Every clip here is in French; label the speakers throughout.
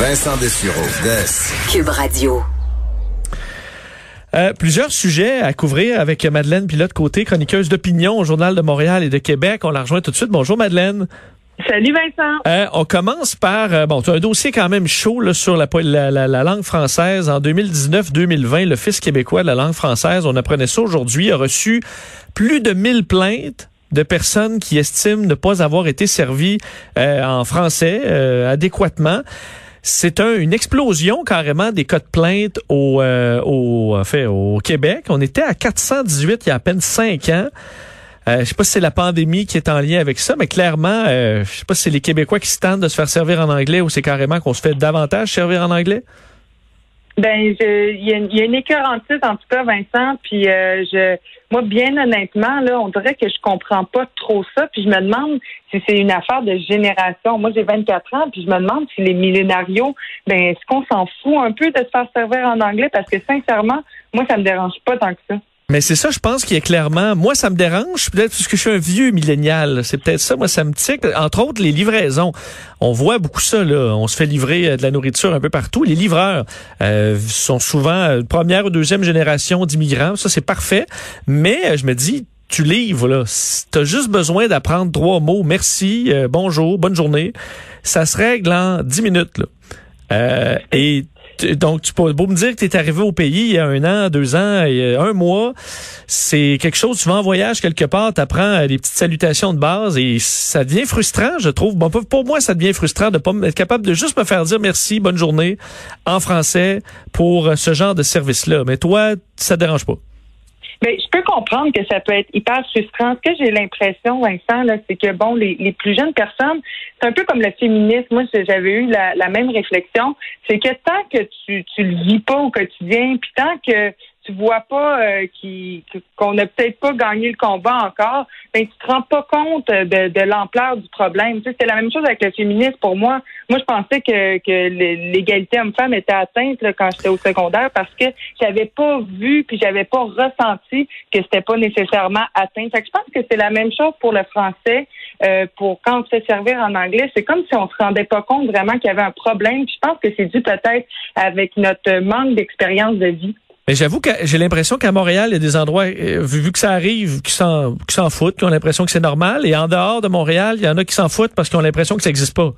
Speaker 1: Vincent Dessureau, Des.
Speaker 2: Cube Radio.
Speaker 3: Euh, plusieurs sujets à couvrir avec Madeleine Pilote Côté, chroniqueuse d'opinion au Journal de Montréal et de Québec. On la rejoint tout de suite. Bonjour Madeleine.
Speaker 4: Salut Vincent.
Speaker 3: Euh, on commence par euh, bon, tu as un dossier quand même chaud là, sur la, la, la, la, langue française en 2019-2020. Le Fils québécois de la langue française, on apprenait ça aujourd'hui, a reçu plus de 1000 plaintes de personnes qui estiment ne pas avoir été servies euh, en français euh, adéquatement. C'est un, une explosion carrément des cas de plainte au, euh, au, en fait, au Québec. On était à 418 il y a à peine cinq ans. Euh, je sais pas si c'est la pandémie qui est en lien avec ça, mais clairement, euh, je sais pas si c'est les Québécois qui se tentent de se faire servir en anglais ou c'est carrément qu'on se fait davantage servir en anglais.
Speaker 4: Ben, il y, y, a une écœurantite en tout cas, Vincent. Puis euh, je, moi, bien honnêtement, là, on dirait que je comprends pas trop ça. Puis je me demande si c'est une affaire de génération. Moi, j'ai 24 ans, puis je me demande si les millénarios, ben, est-ce qu'on s'en fout un peu de se faire servir en anglais? Parce que sincèrement, moi, ça me dérange pas tant que ça.
Speaker 3: Mais c'est ça, je pense qu'il est clairement. Moi, ça me dérange, peut-être parce que je suis un vieux millénial. C'est peut-être ça, moi, ça me tique. Entre autres, les livraisons. On voit beaucoup ça, là. On se fait livrer euh, de la nourriture un peu partout. Les livreurs euh, sont souvent euh, première ou deuxième génération d'immigrants. Ça, c'est parfait. Mais je me dis, tu livres, là. T'as juste besoin d'apprendre trois mots. Merci, bonjour, bonne journée. Ça se règle en dix minutes, là. Euh, et donc, tu peux beau me dire que tu es arrivé au pays il y a un an, deux ans, un mois. C'est quelque chose, tu vas en voyage quelque part, tu apprends des petites salutations de base et ça devient frustrant, je trouve. Bon, pour moi, ça devient frustrant de pas être capable de juste me faire dire merci, bonne journée en français pour ce genre de service-là. Mais toi, ça te dérange pas?
Speaker 4: Mais je peux comprendre que ça peut être hyper frustrant. Ce que j'ai l'impression, Vincent, là, c'est que bon, les, les plus jeunes personnes, c'est un peu comme le féminisme. Moi, j'avais eu la, la, même réflexion. C'est que tant que tu, tu le vis pas au quotidien, puis tant que tu vois pas euh, qu'on n'a peut-être pas gagné le combat encore, ben tu te rends pas compte de, l'ampleur du problème. C'était la même chose avec le féminisme pour moi. Moi, je pensais que, que l'égalité homme-femme était atteinte quand j'étais au secondaire parce que j'avais pas vu puis j'avais pas ressenti que c'était pas nécessairement atteint. Fait que je pense que c'est la même chose pour le français. Euh, pour quand on se fait servir en anglais, c'est comme si on se rendait pas compte vraiment qu'il y avait un problème. Je pense que c'est dû peut-être avec notre manque d'expérience de vie.
Speaker 3: Mais j'avoue que j'ai l'impression qu'à Montréal, il y a des endroits, euh, vu, que ça arrive, qui s'en, foutent, qui ont l'impression que c'est normal. Et en dehors de Montréal, il y en a qui s'en foutent parce qu'ils ont l'impression que ça n'existe pas.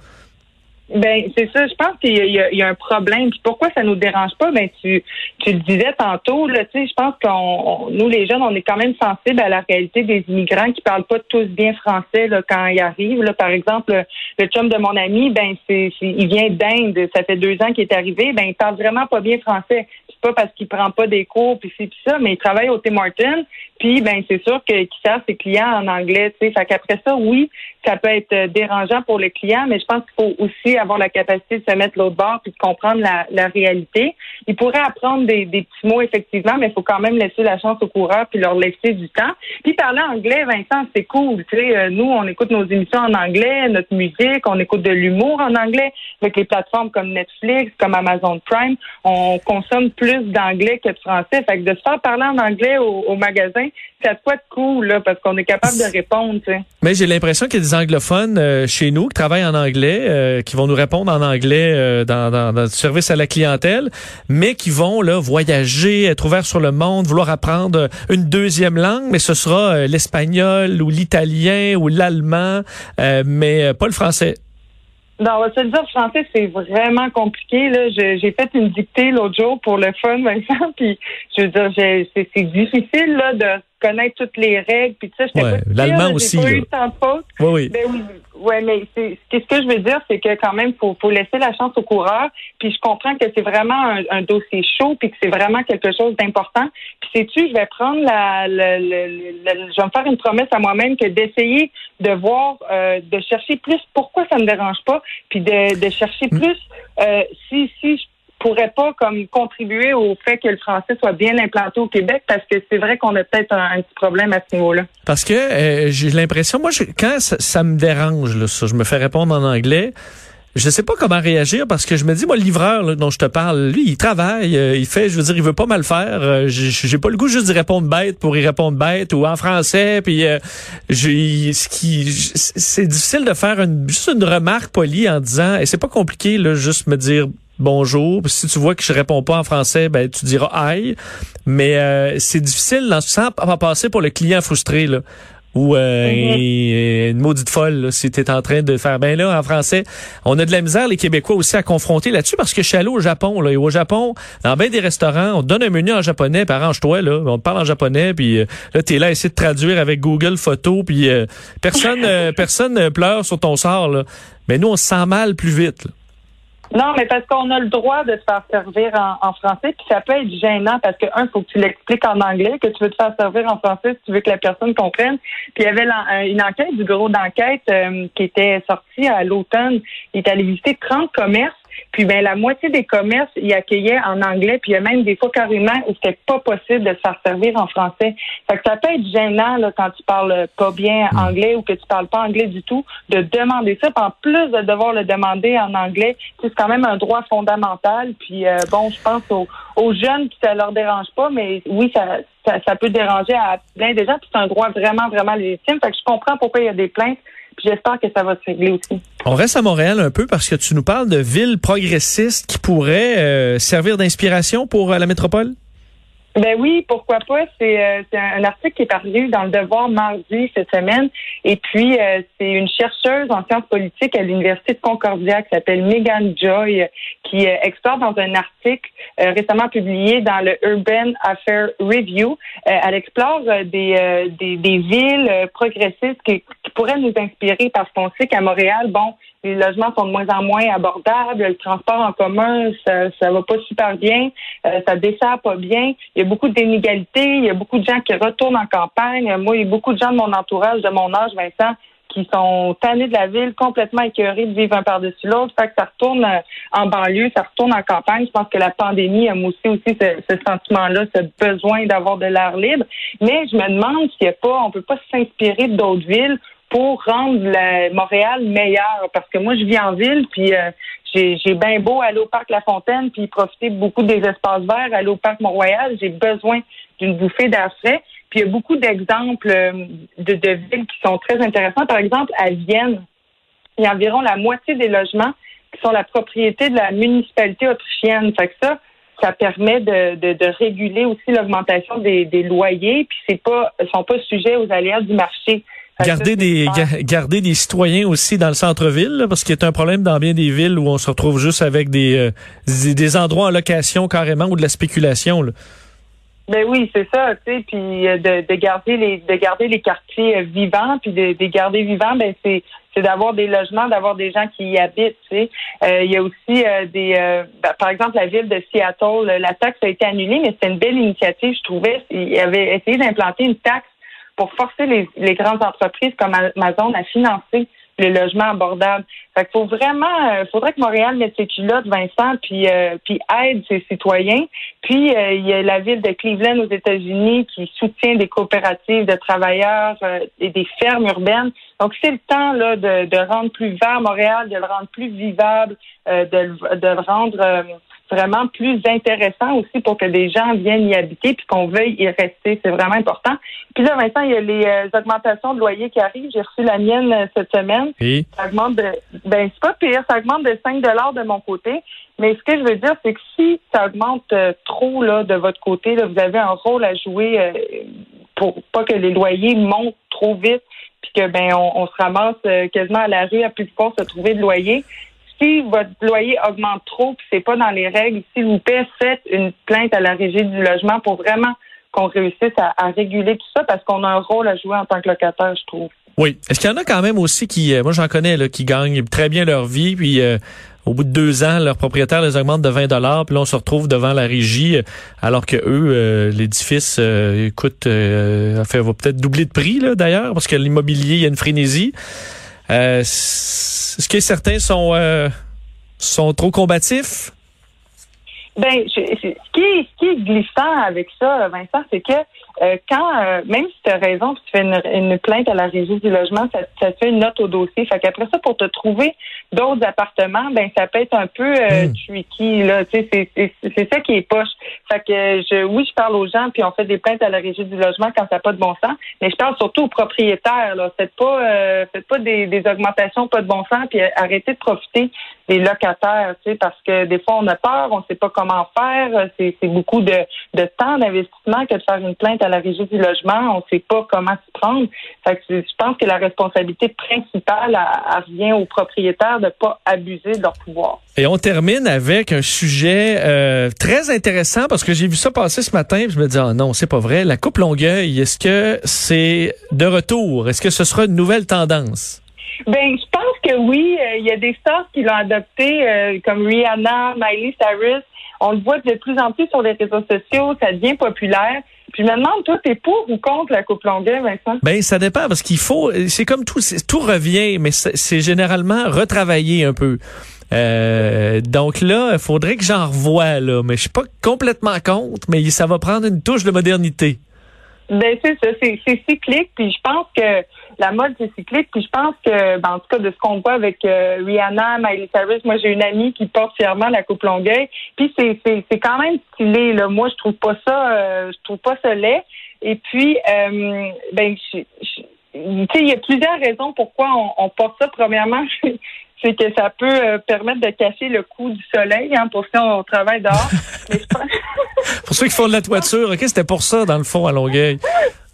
Speaker 4: Ben c'est ça. Je pense qu'il y, a un problème. Puis pourquoi ça nous dérange pas? Ben tu tu le disais tantôt là. Tu sais, je pense qu'on nous les jeunes, on est quand même sensibles à la réalité des immigrants qui parlent pas tous bien français quand ils arrivent. Là, par exemple, le chum de mon ami, ben c'est il vient d'Inde. Ça fait deux ans qu'il est arrivé. Ben il parle vraiment pas bien français. Pas parce qu'il prend pas des cours puis c'est ça, mais il travaille au Tim Martin. Puis ben c'est sûr qu'il sert ses clients en anglais. Tu sais, fait qu'après ça, oui, ça peut être dérangeant pour le client, mais je pense qu'il faut aussi avoir la capacité de se mettre l'autre bord puis de comprendre la, réalité. Ils pourraient apprendre des, des, petits mots effectivement, mais il faut quand même laisser la chance aux coureurs puis leur laisser du temps. Puis parler anglais, Vincent, c'est cool. Tu sais, euh, nous, on écoute nos émissions en anglais, notre musique, on écoute de l'humour en anglais avec les plateformes comme Netflix, comme Amazon Prime. On consomme plus d'anglais que de français. Fait que de se faire parler en anglais au, au magasin, ça quoi de cool là, parce qu'on est capable de répondre. Tu sais.
Speaker 3: Mais j'ai l'impression qu'il y a des anglophones euh, chez nous qui travaillent en anglais, euh, qui vont nous répondre en anglais euh, dans, dans, dans, le service à la clientèle, mais qui vont là voyager, être ouverts sur le monde, vouloir apprendre une deuxième langue, mais ce sera l'espagnol ou l'italien ou l'allemand, mais pas le français.
Speaker 4: Non, on va se le dire, français, c'est vraiment compliqué. Là. J'ai fait une dictée l'autre jour pour le fun, Vincent, puis je veux dire, c'est difficile là, de connaître toutes les règles, puis ça,
Speaker 3: ouais, L'allemand aussi. Pas eu
Speaker 4: faute.
Speaker 3: Oui, oui.
Speaker 4: Ben, oui. Ouais, mais c'est ce que je veux dire, c'est que quand même, faut, faut laisser la chance au coureur. Puis je comprends que c'est vraiment un, un, dossier chaud, puis que c'est vraiment quelque chose d'important. Puis sais-tu, je vais prendre la, la, la, je vais me faire une promesse à moi-même que d'essayer de voir, euh, de chercher plus pourquoi ça me dérange pas, puis de, de chercher mm. plus euh, si si je pourrait pas comme contribuer au fait que le français soit bien implanté au Québec parce que c'est vrai qu'on a peut-être un, petit problème à ce niveau-là.
Speaker 3: Parce que euh, j'ai l'impression, moi, quand ça, me dérange, là, ça, je me fais répondre en anglais. je sais pas comment réagir parce que je me dis, moi, le livreur dont je te parle, lui, il travaille, euh, il fait, je veux dire, il veut pas mal faire. Euh, j'ai pas le goût juste d'y répondre bête pour y répondre bête ou en français. Puis, euh, ce qui, c'est difficile de faire une, juste une remarque polie en disant, et c'est pas compliqué, là, juste me dire bonjour. Si tu vois que je réponds pas en français, ben tu diras aïe. Mais c'est difficile dans ce sens, à passer pour le client frustré là ou euh, mhm. une maudite folle là, si tu en train de faire ben là en français on a de la misère les québécois aussi à confronter là-dessus parce que je suis allé au Japon là et au Japon dans bien des restaurants on te donne un menu en japonais puis arrange-toi là on te parle en japonais puis euh, là tu es là à essayer de traduire avec Google photo puis euh, personne personne pleure sur ton sort là mais nous on se sent mal plus vite
Speaker 4: non, mais parce qu'on a le droit de se faire servir en, français, puis ça peut être gênant parce que, un, faut que tu l'expliques en anglais, que tu veux te faire servir en français si tu veux que la personne comprenne. Puis il y avait une enquête du bureau d'enquête euh, qui était sortie à l'automne. Il est allé visiter 30 commerces puis ben la moitié des commerces y accueillaient en anglais, puis il y a même des fois carrément où c'était pas possible de se faire servir en français. Fait que ça peut être gênant là, quand tu parles pas bien hmm. anglais ou que tu parles pas anglais du tout, de demander ça. Puis en plus de devoir le demander en anglais, c'est quand même un droit fondamental. Puis euh, bon, je pense aux, jeunes qui ça leur dérange pas, mais oui, ça, ça, peut déranger à plein de gens. Puis c'est un droit vraiment, vraiment légitime. Fait que je comprends pourquoi il y a des plaintes j'espère que ça va se régler aussi.
Speaker 3: On reste à Montréal un peu parce que tu nous parles de villes progressistes qui pourraient euh, servir d'inspiration pour euh, la métropole?
Speaker 4: Ben oui, pourquoi pas? C'est euh, un article qui est paru dans le Devoir mardi cette semaine. Et puis, euh, c'est une chercheuse en sciences politiques à l'Université de Concordia qui s'appelle Megan Joy, qui euh, explore dans un article récemment publié dans le Urban Affairs Review. elle explore des, des, des, villes progressistes qui, qui pourraient nous inspirer parce qu'on sait qu'à Montréal, bon, les logements sont de moins en moins abordables, le transport en commun, ça, ça va pas super bien, euh, ça dessert pas bien. Il y a beaucoup d'inégalités, il y a beaucoup de gens qui retournent en campagne. Moi, il y a beaucoup de gens de mon entourage, de mon âge, Vincent, qui sont tannés de la ville, complètement écœurés de vivre un par-dessus l'autre. Fait que ça retourne euh, en banlieue, ça retourne en campagne. Je pense que la pandémie a moussé aussi ce, ce sentiment-là, ce besoin d'avoir de l'air libre. Mais je me demande s'il n'y a pas, on peut pas s'inspirer d'autres villes pour rendre Montréal meilleur. Parce que moi, je vis en ville, puis euh, j'ai, bien beau aller au parc La Fontaine, puis profiter beaucoup des espaces verts, aller au parc Mont-Royal. J'ai besoin d'une bouffée d'air frais. Puis il y a beaucoup d'exemples euh, de, de villes qui sont très intéressants. Par exemple, à Vienne, il y a environ la moitié des logements qui sont la propriété de la municipalité autrichienne. Fait que ça, ça permet de, de, réguler aussi l'augmentation des, des loyers, puis c'est pas, sont pas sujets aux aléas du marché.
Speaker 3: Garder des, garder des citoyens aussi dans le centre-ville, parce qu'il y a un problème dans bien des villes où on se retrouve juste avec des, euh, des, endroits en location carrément ou de la spéculation. Là.
Speaker 4: Ben oui, c'est ça, tu sais, puis euh, de, de, garder les de garder les quartiers euh, vivants, puis de, de garder vivants, ben c'est c'est d'avoir des logements, d'avoir des gens qui y habitent. Tu sais. il y a aussi des, ben, par exemple, la ville de Seattle, la taxe a été annulée, mais c'était une belle initiative, je trouvais. Il avait essayé d'implanter une taxe pour forcer les, les, grandes entreprises comme Amazon à financer les logements abordables. Fait qu'il faut vraiment, euh, faudrait que Montréal mette ses culottes, Vincent, puis euh, puis aide ses citoyens. Puis euh, il y a la ville de Cleveland aux États-Unis qui soutient des coopératives de travailleurs et des fermes urbaines. Donc c'est le temps là de, de rendre plus vert Montréal, de le rendre plus vivable, de, de le rendre vraiment plus intéressant aussi pour que des gens viennent y habiter puis qu'on veuille y rester. C'est vraiment important. Puis là, maintenant, il y a les euh, augmentations de loyer qui arrivent. J'ai reçu la mienne euh, cette semaine. Ça augmente de, ben, c'est pas pire. Ça augmente de 5 de mon côté. Mais ce que je veux dire, c'est que si ça augmente euh, trop là, de votre côté, là, vous avez un rôle à jouer pour pas que les loyers montent trop vite puis que ben on, se ramasse quasiment à la rue à plus pouvoir se trouver de loyer si votre loyer augmente trop, puis c'est pas dans les règles, s'il vous plaît, faites une plainte à la régie du logement pour vraiment qu'on réussisse à, réguler tout ça, parce qu'on a un rôle à jouer en tant que locataire, je trouve.
Speaker 3: Oui. Est-ce qu'il y en a quand même aussi qui, euh, moi j'en connais, là, qui gagnent très bien leur vie, puis euh, au bout de deux ans, leur propriétaire les augmente de 20 dollars, puis là on se retrouve devant la régie, euh, alors que eux, l'édifice, écoute, fait, va peut-être doubler de prix là d'ailleurs, parce que l'immobilier, il y a une frénésie. Est-ce que certains sont, euh, sont trop combatifs?
Speaker 4: Ben, ce, qui est, ce qui est glissant avec ça, Vincent, c'est que euh, quand, euh, même si tu as raison, tu fais une, plainte à la régie du logement, ça, ça, te fait une note au dossier. Fait qu'après ça, pour te trouver d'autres appartements, ben ça peut être un peu euh, hmm. tricky. Là, tu sais, c'est ça qui est poche. Fait que je, oui, je parle aux gens, puis on fait des plaintes à la régie du logement quand ça n'a pas de bon sens. Mais je parle surtout aux propriétaires. Là, faites pas, euh, faites pas des, des augmentations pas de bon sens, puis arrêtez de profiter des locataires, tu sais, parce que des fois on a peur, on sait pas comment faire. C'est beaucoup de, de temps d'investissement que de faire une plainte à la régie du logement. On sait pas comment s'y prendre. Fait que je pense que la responsabilité principale revient aux propriétaires de pas abuser de leur pouvoir.
Speaker 3: Et on termine avec un sujet euh, très intéressant parce que j'ai vu ça passer ce matin. je me dis oh non, c'est pas vrai. La coupe Longueuil, est-ce que c'est de retour? Est-ce que ce sera une nouvelle tendance?
Speaker 4: Ben, je pense que oui. Euh, il y a des stars qui l'ont adopté, euh, comme Rihanna, Miley Cyrus. On le voit de plus en plus sur les réseaux sociaux. Ça devient populaire. Puis je me demande, toi, t'es pour ou contre la coupe longueuil, Vincent?
Speaker 3: Ben, ça dépend, parce qu'il faut, c'est comme tout, tout revient, mais c'est généralement retravaillé un peu. Euh, donc là, il faudrait que j'en revoie, là, mais je suis pas complètement contre, mais ça va prendre une touche de modernité.
Speaker 4: Ben, c'est ça, c'est cyclique, puis je pense que la mode, c'est cyclique. Puis je pense que, ben, en tout cas, de ce qu'on voit avec euh, Rihanna, Miley Cyrus, moi, j'ai une amie qui porte fièrement la coupe longueuil. Puis c'est, c'est, c'est quand même stylé. Là. Moi, je trouve pas ça, euh, je trouve pas ça laid. Et puis, euh, ben, je, il y a plusieurs raisons pourquoi on, on porte ça. Premièrement, c'est que ça peut euh, permettre de cacher le coup du soleil hein, pour ceux qui travaille dehors.
Speaker 3: pour ceux qui font de la toiture, ok, c'était pour ça dans le fond à Longueuil.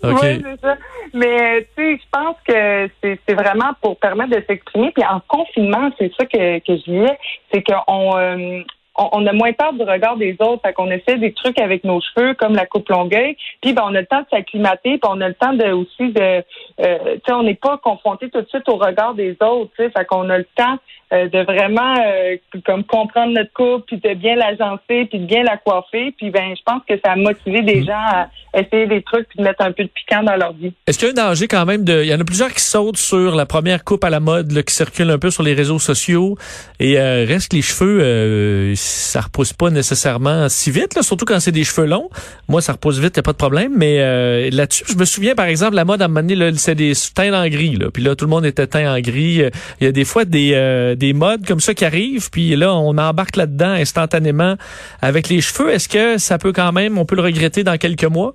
Speaker 4: Oui, c'est ça. Mais tu sais, je pense que c'est vraiment pour permettre de s'exprimer. Puis en confinement, c'est ça que, que je disais, c'est qu'on euh, on, a moins peur du regard des autres. Fait qu'on essaie des trucs avec nos cheveux, comme la coupe longueuil. Puis ben, on a le temps de s'acclimater, puis on a le temps de aussi de euh, tu sais, on n'est pas confronté tout de suite au regard des autres. Fait qu'on a le temps euh, de vraiment euh, comme comprendre notre coupe, puis de bien l'agencer, puis de bien la coiffer. Puis ben, je pense que ça a motivé des mm. gens à essayer des trucs puis de mettre un peu de piquant dans leur vie.
Speaker 3: Est-ce qu'il y a un danger quand même de. Il y en a plusieurs qui sautent sur la première coupe à la mode là, qui circule un peu sur les réseaux sociaux et euh, reste que les cheveux, euh, ça repousse pas nécessairement si vite, là, surtout quand c'est des cheveux longs. Moi, ça repousse vite, y a pas de problème. Mais là-dessus, je me souviens par exemple la mode à un moment donné, c'est des teints en gris. Là. Puis là, tout le monde était teint en gris. Il y a des fois des des modes comme ça qui arrivent, puis là, on embarque là-dedans instantanément avec les cheveux. Est-ce que ça peut quand même, on peut le regretter dans quelques mois?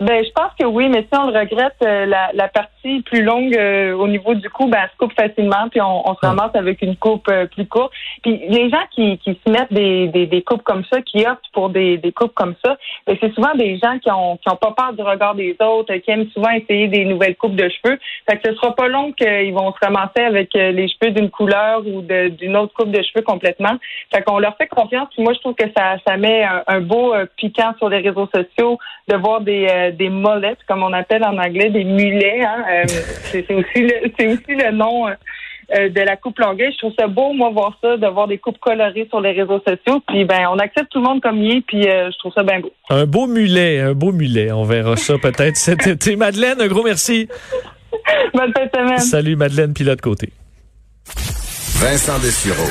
Speaker 4: Ben, je pense que oui, mais si on le regrette, euh, la, la, partie plus longue euh, au niveau du cou, ben, elle se coupe facilement, puis on, on se ramasse avec une coupe euh, plus courte. Puis les gens qui, qui se mettent des, des, des, coupes comme ça, qui optent pour des, des coupes comme ça, ben, c'est souvent des gens qui ont, qui ont pas peur du regard des autres, qui aiment souvent essayer des nouvelles coupes de cheveux. Fait que ce sera pas long qu'ils vont se ramasser avec les cheveux d'une couleur ou d'une autre coupe de cheveux complètement. Fait qu'on leur fait confiance. Puis moi, je trouve que ça, ça met un, beau piquant sur les réseaux sociaux de voir des des molettes, comme on appelle en anglais, des mulets. Hein. Euh, c'est aussi le c'est aussi le nom euh, euh, de la coupe longueuil. Je trouve ça beau, moi, voir ça, de voir des coupes colorées sur les réseaux sociaux. Puis ben, on accepte tout le monde comme il est, puis je trouve ça bien beau.
Speaker 3: Un beau mulet, un beau mulet. On verra ça peut-être cet été. Madeleine, un gros merci.
Speaker 4: Bonne semaine.
Speaker 3: Salut Madeleine, pilote côté.
Speaker 1: Vincent Dessureau,